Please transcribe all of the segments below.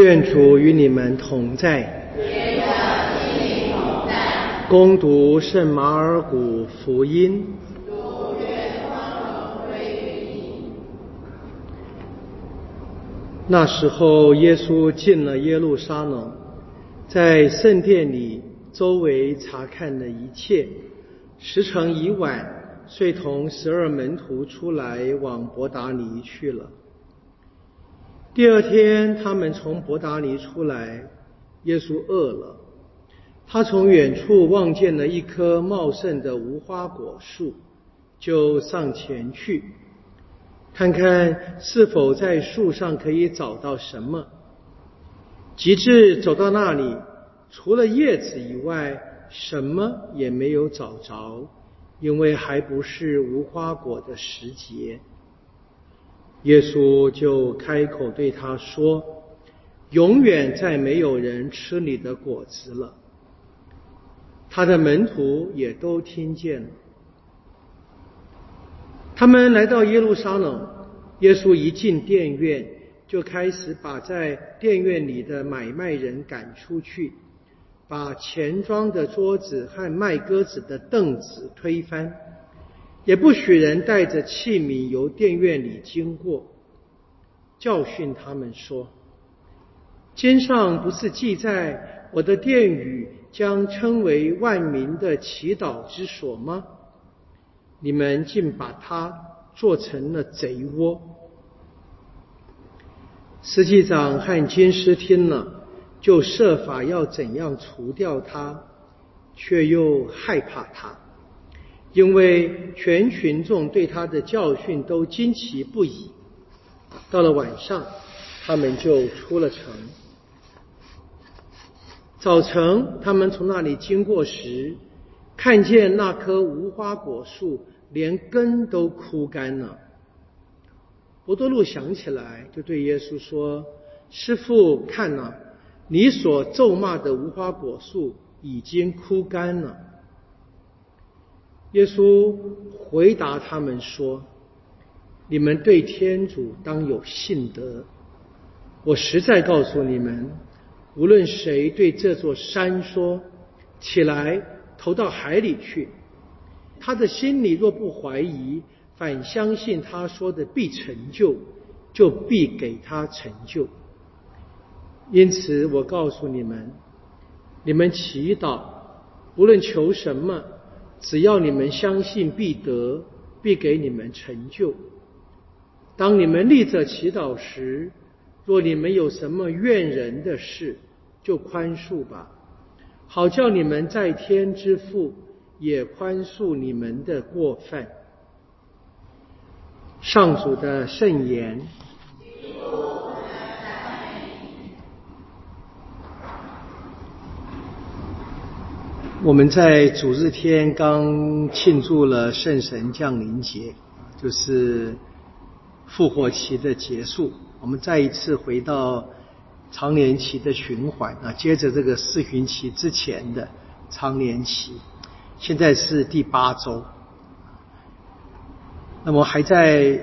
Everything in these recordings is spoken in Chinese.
愿主与你们同在。攻读圣马尔谷福音。那时候，耶稣进了耶路撒冷，在圣殿里周围查看了一切。时辰已晚，遂同十二门徒出来往伯达尼去了。第二天，他们从伯达尼出来，耶稣饿了。他从远处望见了一棵茂盛的无花果树，就上前去，看看是否在树上可以找到什么。及至走到那里，除了叶子以外，什么也没有找着，因为还不是无花果的时节。耶稣就开口对他说：“永远再没有人吃你的果子了。”他的门徒也都听见了。他们来到耶路撒冷，耶稣一进殿院，就开始把在殿院里的买卖人赶出去，把钱庄的桌子和卖鸽子的凳子推翻。也不许人带着器皿由殿院里经过，教训他们说：“经上不是记载我的殿宇将称为万民的祈祷之所吗？你们竟把它做成了贼窝。”司祭长和经师听了，就设法要怎样除掉他，却又害怕他。因为全群众对他的教训都惊奇不已。到了晚上，他们就出了城。早晨，他们从那里经过时，看见那棵无花果树连根都枯干了。伯多禄想起来，就对耶稣说：“师傅，看呐，你所咒骂的无花果树已经枯干了。”耶稣回答他们说：“你们对天主当有信德。我实在告诉你们，无论谁对这座山说‘起来，投到海里去’，他的心里若不怀疑，反相信他说的必成就，就必给他成就。因此，我告诉你们，你们祈祷，无论求什么。”只要你们相信，必得，必给你们成就。当你们立着祈祷时，若你们有什么怨人的事，就宽恕吧，好叫你们在天之父也宽恕你们的过犯。上主的圣言。我们在主日天刚庆祝了圣神降临节，就是复活期的结束。我们再一次回到常年期的循环啊，接着这个四旬期之前的常年期，现在是第八周。那么还在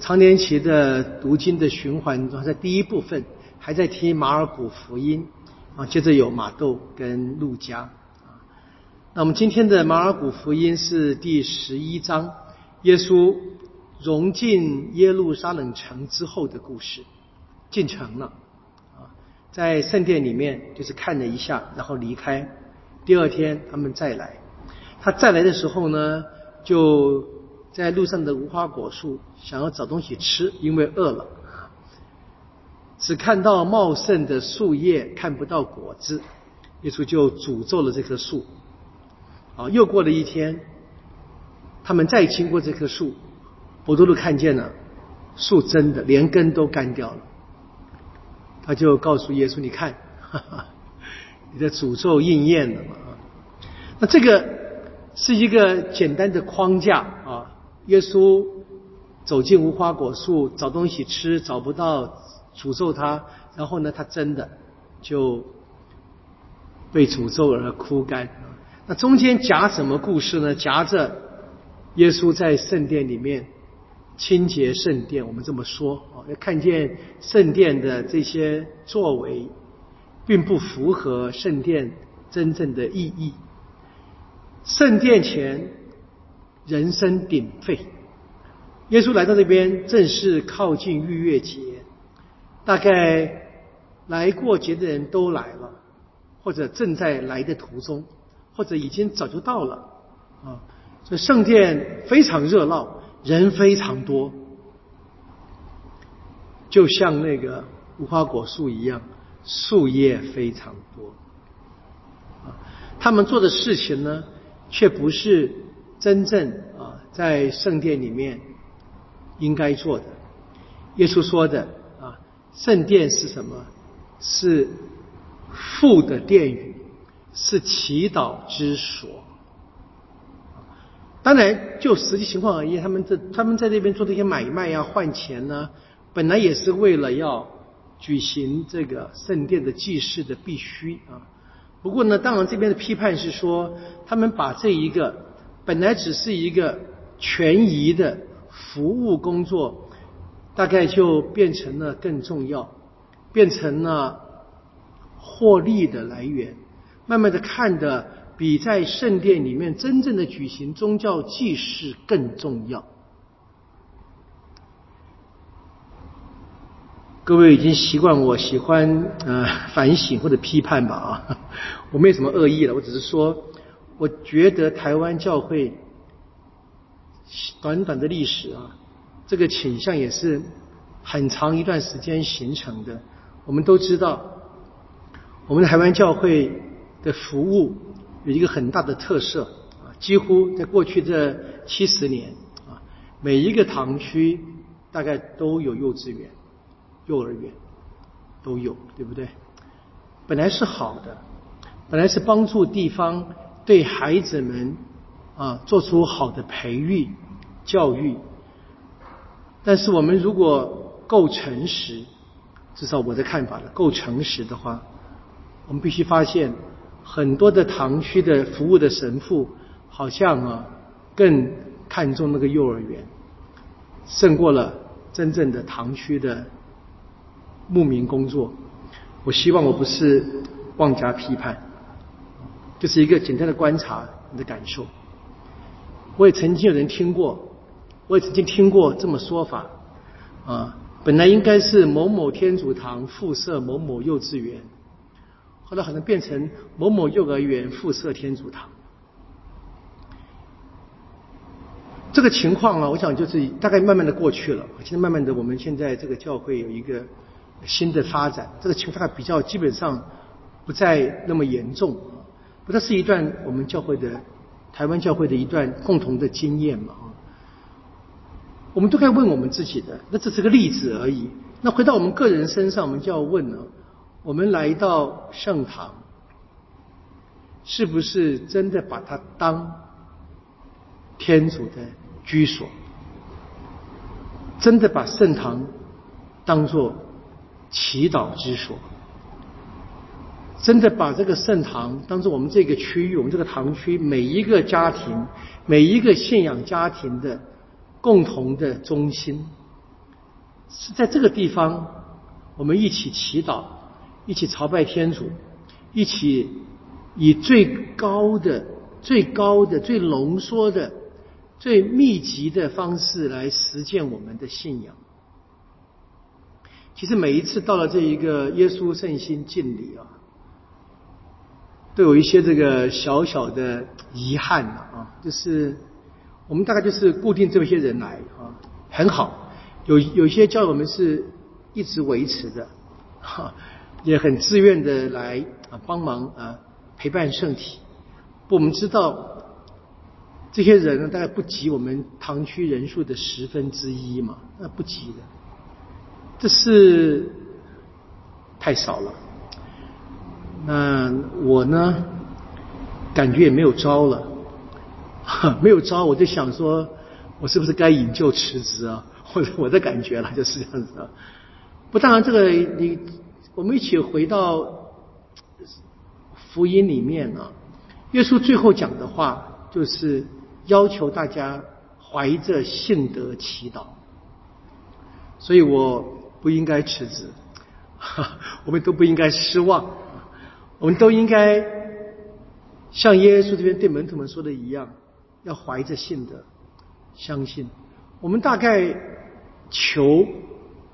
常年期的读经的循环中，在第一部分还在听马尔谷福音啊，接着有马窦跟路加。那我们今天的马尔谷福音是第十一章，耶稣融进耶路撒冷城之后的故事，进城了啊，在圣殿里面就是看了一下，然后离开。第二天他们再来，他再来的时候呢，就在路上的无花果树想要找东西吃，因为饿了，只看到茂盛的树叶，看不到果子，耶稣就诅咒了这棵树。啊，又过了一天，他们再经过这棵树，伯多禄看见了树真的连根都干掉了，他就告诉耶稣：“你看，哈哈，你的诅咒应验了嘛？”那这个是一个简单的框架啊。耶稣走进无花果树找东西吃，找不到，诅咒他，然后呢，他真的就被诅咒而枯干。那中间夹什么故事呢？夹着耶稣在圣殿里面清洁圣殿，我们这么说啊，要看见圣殿的这些作为，并不符合圣殿真正的意义。圣殿前人声鼎沸，耶稣来到这边，正是靠近逾越节，大概来过节的人都来了，或者正在来的途中，或者已经早就到了啊。这圣殿非常热闹。人非常多，就像那个无花果树一样，树叶非常多。啊，他们做的事情呢，却不是真正啊在圣殿里面应该做的。耶稣说的啊，圣殿是什么？是父的殿宇，是祈祷之所。当然，就实际情况而言，他们这他们在那边做这些买卖呀、换钱呢，本来也是为了要举行这个圣殿的祭祀的必须啊。不过呢，当然这边的批判是说，他们把这一个本来只是一个权宜的服务工作，大概就变成了更重要，变成了获利的来源，慢慢的看的。比在圣殿里面真正的举行宗教祭祀更重要。各位已经习惯我喜欢呃反省或者批判吧啊，我没什么恶意了，我只是说，我觉得台湾教会短短的历史啊，这个倾向也是很长一段时间形成的。我们都知道，我们的台湾教会的服务。有一个很大的特色啊，几乎在过去这七十年啊，每一个堂区大概都有幼稚园、幼儿园都有，对不对？本来是好的，本来是帮助地方对孩子们啊做出好的培育教育，但是我们如果够诚实，至少我的看法呢，够诚实的话，我们必须发现。很多的堂区的服务的神父，好像啊，更看重那个幼儿园，胜过了真正的堂区的牧民工作。我希望我不是妄加批判，就是一个简单的观察你的感受。我也曾经有人听过，我也曾经听过这么说法啊，本来应该是某某天主堂附设某某幼稚园。后来可能变成某某幼儿园附设天主堂，这个情况啊，我想就是大概慢慢的过去了。现在慢慢的，我们现在这个教会有一个新的发展，这个情况比较基本上不再那么严重。不，这是一段我们教会的台湾教会的一段共同的经验嘛。我们都该问我们自己的，那这是个例子而已。那回到我们个人身上，我们就要问了。我们来到圣堂，是不是真的把它当天主的居所？真的把圣堂当做祈祷之所？真的把这个圣堂当做我们这个区域、我们这个堂区每一个家庭、每一个信仰家庭的共同的中心？是在这个地方，我们一起祈祷。一起朝拜天主，一起以最高的、最高的、最浓缩的、最密集的方式来实践我们的信仰。其实每一次到了这一个耶稣圣心敬礼啊，都有一些这个小小的遗憾啊，就是我们大概就是固定这么些人来啊，很好，有有些教友们是一直维持的哈。也很自愿的来啊帮忙啊陪伴圣体，我们知道这些人呢大概不及我们堂区人数的十分之一嘛，那不及的，这是太少了。那我呢感觉也没有招了，没有招，我就想说，我是不是该引咎辞职啊？或者我的感觉了就是这样子啊。不，当然这个你。我们一起回到福音里面啊，耶稣最后讲的话就是要求大家怀着信德祈祷。所以我不应该辞职，我们都不应该失望，我们都应该像耶稣这边对门徒们说的一样，要怀着信的相信。我们大概求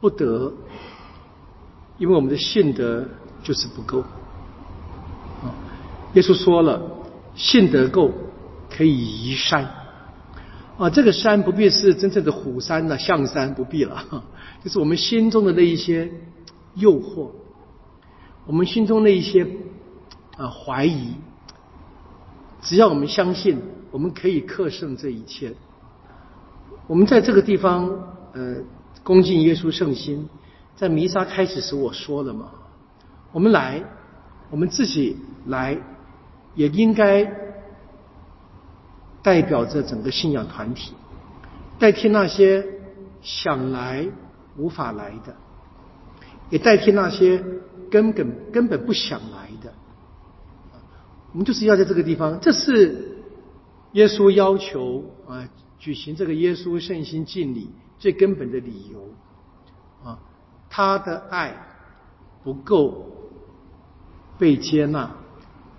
不得，因为我们的信德就是不够。啊，耶稣说了，信德够可以移山。啊，这个山不必是真正的虎山呢，象山不必了，就是我们心中的那一些诱惑，我们心中那一些啊怀疑，只要我们相信，我们可以克胜这一切。我们在这个地方，呃，恭敬耶稣圣心，在弥撒开始时我说了嘛，我们来，我们自己来，也应该代表着整个信仰团体，代替那些想来无法来的，也代替那些根本根本不想来的，我们就是要在这个地方，这是耶稣要求啊。举行这个耶稣圣心敬礼最根本的理由啊，他的爱不够被接纳，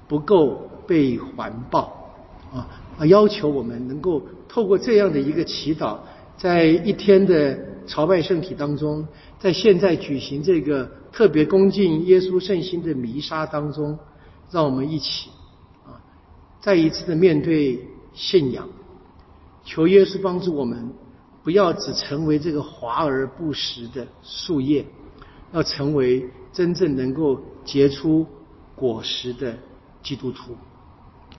不够被环抱啊，要求我们能够透过这样的一个祈祷，在一天的朝拜圣体当中，在现在举行这个特别恭敬耶稣圣心的弥撒当中，让我们一起啊，再一次的面对信仰。求耶稣帮助我们，不要只成为这个华而不实的树叶，要成为真正能够结出果实的基督徒。